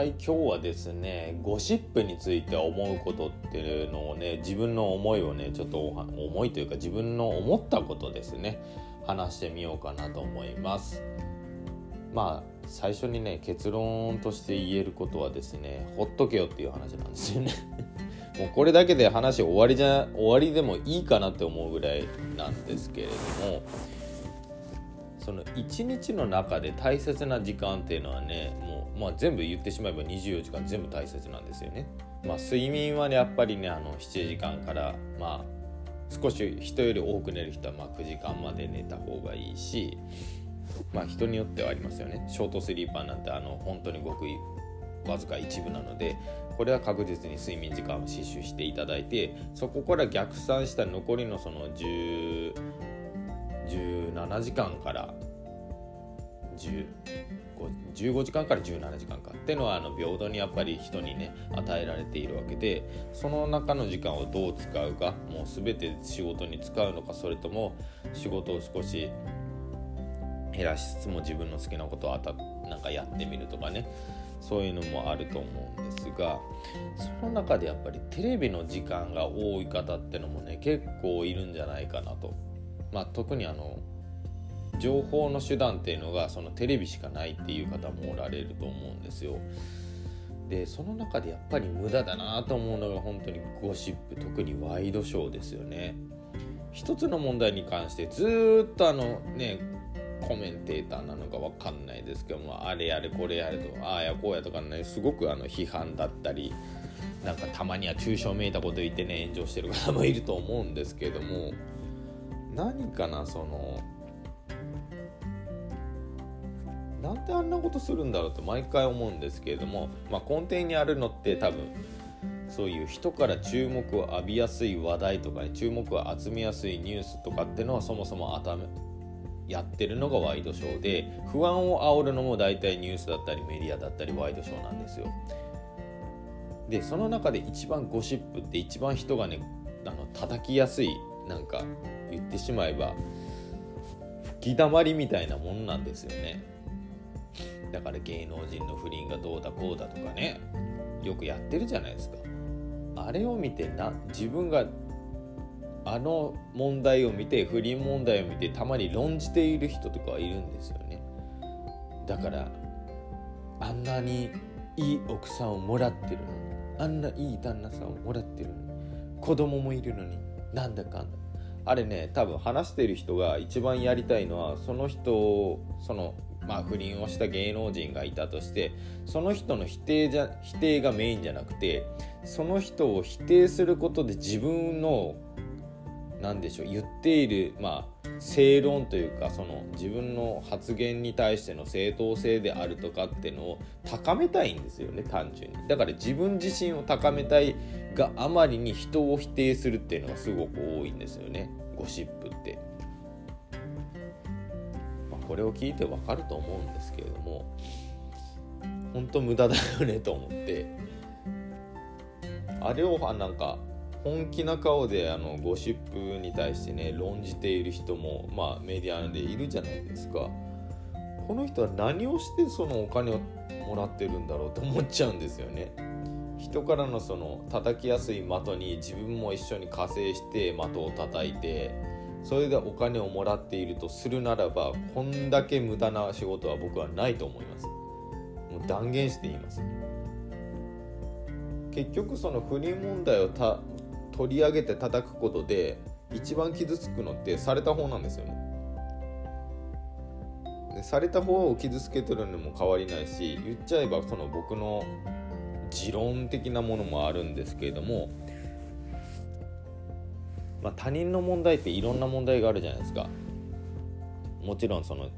はい今日はですねゴシップについて思うことっていうのをね自分の思いをねちょっと思いというか自分の思ったことですね話してみようかなと思います。まあ最初にね結論として言えることはですねほっとけよっていう話なんですよね。もうこれだけで話終わりじゃ終わりでもいいかなって思うぐらいなんですけれどもその一日の中で大切な時間っていうのはね、まあ、全部言ってしまえば24時間全部大切なんですよね。まあ、睡眠はねやっぱりねあの7時間からまあ少し人より多く寝る人はま9時間まで寝た方がいいしまあ人によってはありますよねショートスリーパーなんてあの本当にごくわずか一部なのでこれは確実に睡眠時間を死守していただいてそこから逆算した残りのその10 17時間から15時間から17時間かっていうのはあの平等にやっぱり人にね与えられているわけでその中の時間をどう使うかもう全て仕事に使うのかそれとも仕事を少し減らしつつも自分の好きなことをあたなんかやってみるとかねそういうのもあると思うんですがその中でやっぱりテレビの時間が多い方ってのもね結構いるんじゃないかなと。まあ、特にあの情報の手段っていうのがそのテレビしかないっていう方もおられると思うんですよ。でその中でやっぱり無駄だなと思うのが本当にゴシップ特にワイドショーですよね。一つの問題に関してずっとあのねコメンテーターなのか分かんないですけどもあれやれこれやれとああやこうやとかねすごくあの批判だったりなんかたまには抽象めいたこと言ってね炎上してる方もいると思うんですけども何かなそのなんであんなことするんだろうと毎回思うんですけれども、まあ、根底にあるのって多分そういう人から注目を浴びやすい話題とかに注目を集めやすいニュースとかってのはそもそも頭やってるのがワイドショーで不安を煽るのも大体ニュースだったりメディアだったりワイドショーなんですよ。でその中で一番ゴシップって一番人がねあの叩きやすいなんか言ってしまえば吹きだまりみたいなもんなんですよねだから芸能人の不倫がどうだこうだとかねよくやってるじゃないですか。あれを見てな自分があの問題を見て不倫問題を見てたまに論じている人とかはいるんですよね。だからあんなにいい奥さんをもらってるのにあんないい旦那さんをもらってるのに子供もいるのになんだかんだ。あれね多分話してる人が一番やりたいのはその人をそのまあ不倫をした芸能人がいたとしてその人の否定じゃ否定がメインじゃなくてその人を否定することで自分の何でしょう言っているまあ正論というかその自分の発言に対しての正当性であるとかっていうのを高めたいんですよね単純に。だから自分自身を高めたいがあまりに人を否定するっていうのがすごく多いんですよねゴシップって、これを聞いてわかると思うんですけれども本当無駄だよねと思って。あれをなんか本気な顔であのゴシップに対してね論じている人もまあメディアでいるじゃないですか。この人は何をしてそのお金をもらってるんだろうと思っちゃうんですよね。人からのその叩きやすい的に自分も一緒に加勢して的を叩いてそれでお金をもらっているとするならばこんだけ無駄な仕事は僕はないと思いますもう断言して言います結局その不倫問題をた取り上げて叩くことで一番傷つくのってされた方なんですよね。でされた方を傷つけてるのも変わりないし言っちゃえばその僕の持論的なものもあるんですけれども、まあ、他人の問題っていろんな問題があるじゃないですか。もちろんその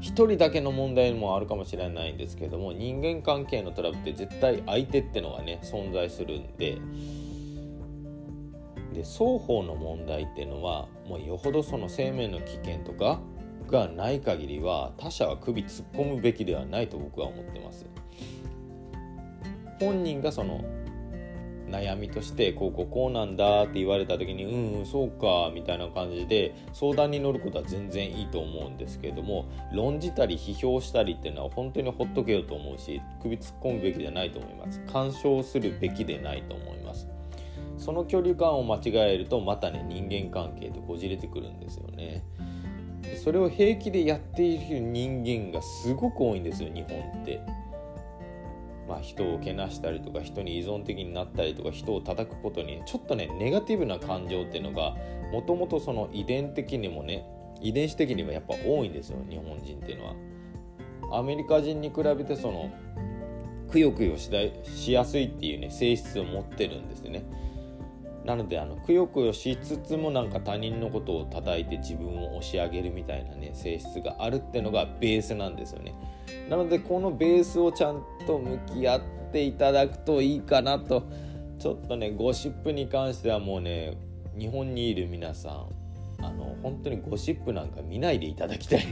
一人だけの問題もあるかもしれないんですけども人間関係のトラブルって絶対相手ってのがね存在するんでで双方の問題っていうのはもうよほどその生命の危険とかがない限りは他者は首突っ込むべきではないと僕は思ってます本人がその悩みとしてこうこうこうなんだって言われた時にうんうんそうかみたいな感じで相談に乗ることは全然いいと思うんですけれども論じたり批評したりっていうのは本当にほっとけよと思うし首突っ込むべきじゃないと思います。干渉するべきでないと思います。その距離感を間違えるとまたね人間関係でこじれてくるんですよね。それを平気でやっている人間がすごく多いんですよ日本って。まあ、人をけなしたりとか人に依存的になったりとか人を叩くことにちょっとねネガティブな感情っていうのがもともとその遺伝的にもね遺伝子的にもやっぱ多いんですよ日本人っていうのは。アメリカ人に比べてそのくよくよししやすいっていうね性質を持ってるんですね。なのであのくよくよしつつもなんか他人のことを叩いて自分を押し上げるみたいなね性質があるってのがベースなんですよね。なのでこのベースをちゃんと向き合っていただくといいかなとちょっとねゴシップに関してはもうね日本にいる皆さんあの本当にゴシップなんか見ないでいただきたい。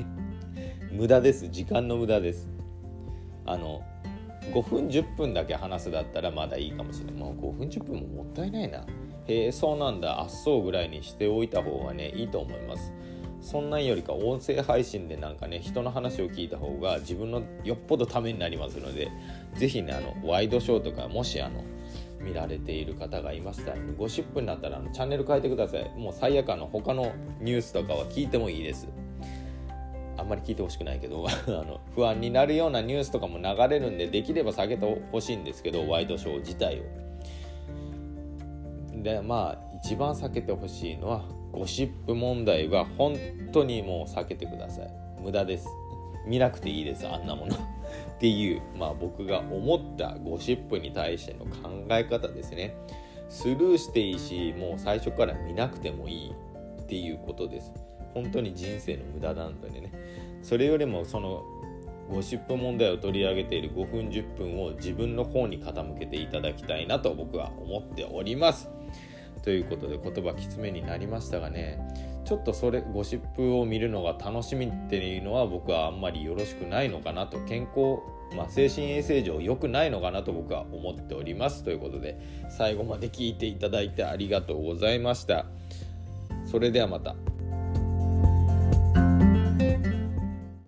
無駄です。時間の無駄です。あの5分10分だけ話すだったらまだいいかもしれない。もう5分10分ももったいないな。へえそうなんだ。あっそうぐらいにしておいた方がねいいと思います。そんなんよりか音声配信でなんかね人の話を聞いた方が自分のよっぽどためになりますので是非ねあのワイドショーとかもしあの見られている方がいましたらゴシップになったらあのチャンネル変えてください。もう最悪あの他のニュースとかは聞いてもいいです。あんまり聞いてほしくないけど あの不安になるようなニュースとかも流れるんでできれば避けてほしいんですけどワイドショー自体を。でまあ一番避けてほしいのはゴシップ問題は本当にもう避けてください。無駄です。見なくていいですあんなもの。っていうまあ僕が思ったゴシップに対しての考え方ですね。スルーしていいしもう最初から見なくてもいいっていうことです。本当に人生の無駄なんでね。それよりもそのゴシップ問題を取り上げている5分10分を自分の方に傾けていただきたいなと僕は思っております。ということで言葉きつめになりましたがねちょっとそれゴシップを見るのが楽しみっていうのは僕はあんまりよろしくないのかなと。健康、まあ、精神衛生上良くないのかなと僕は思っております。ということで最後まで聞いていただいてありがとうございました。それではまた。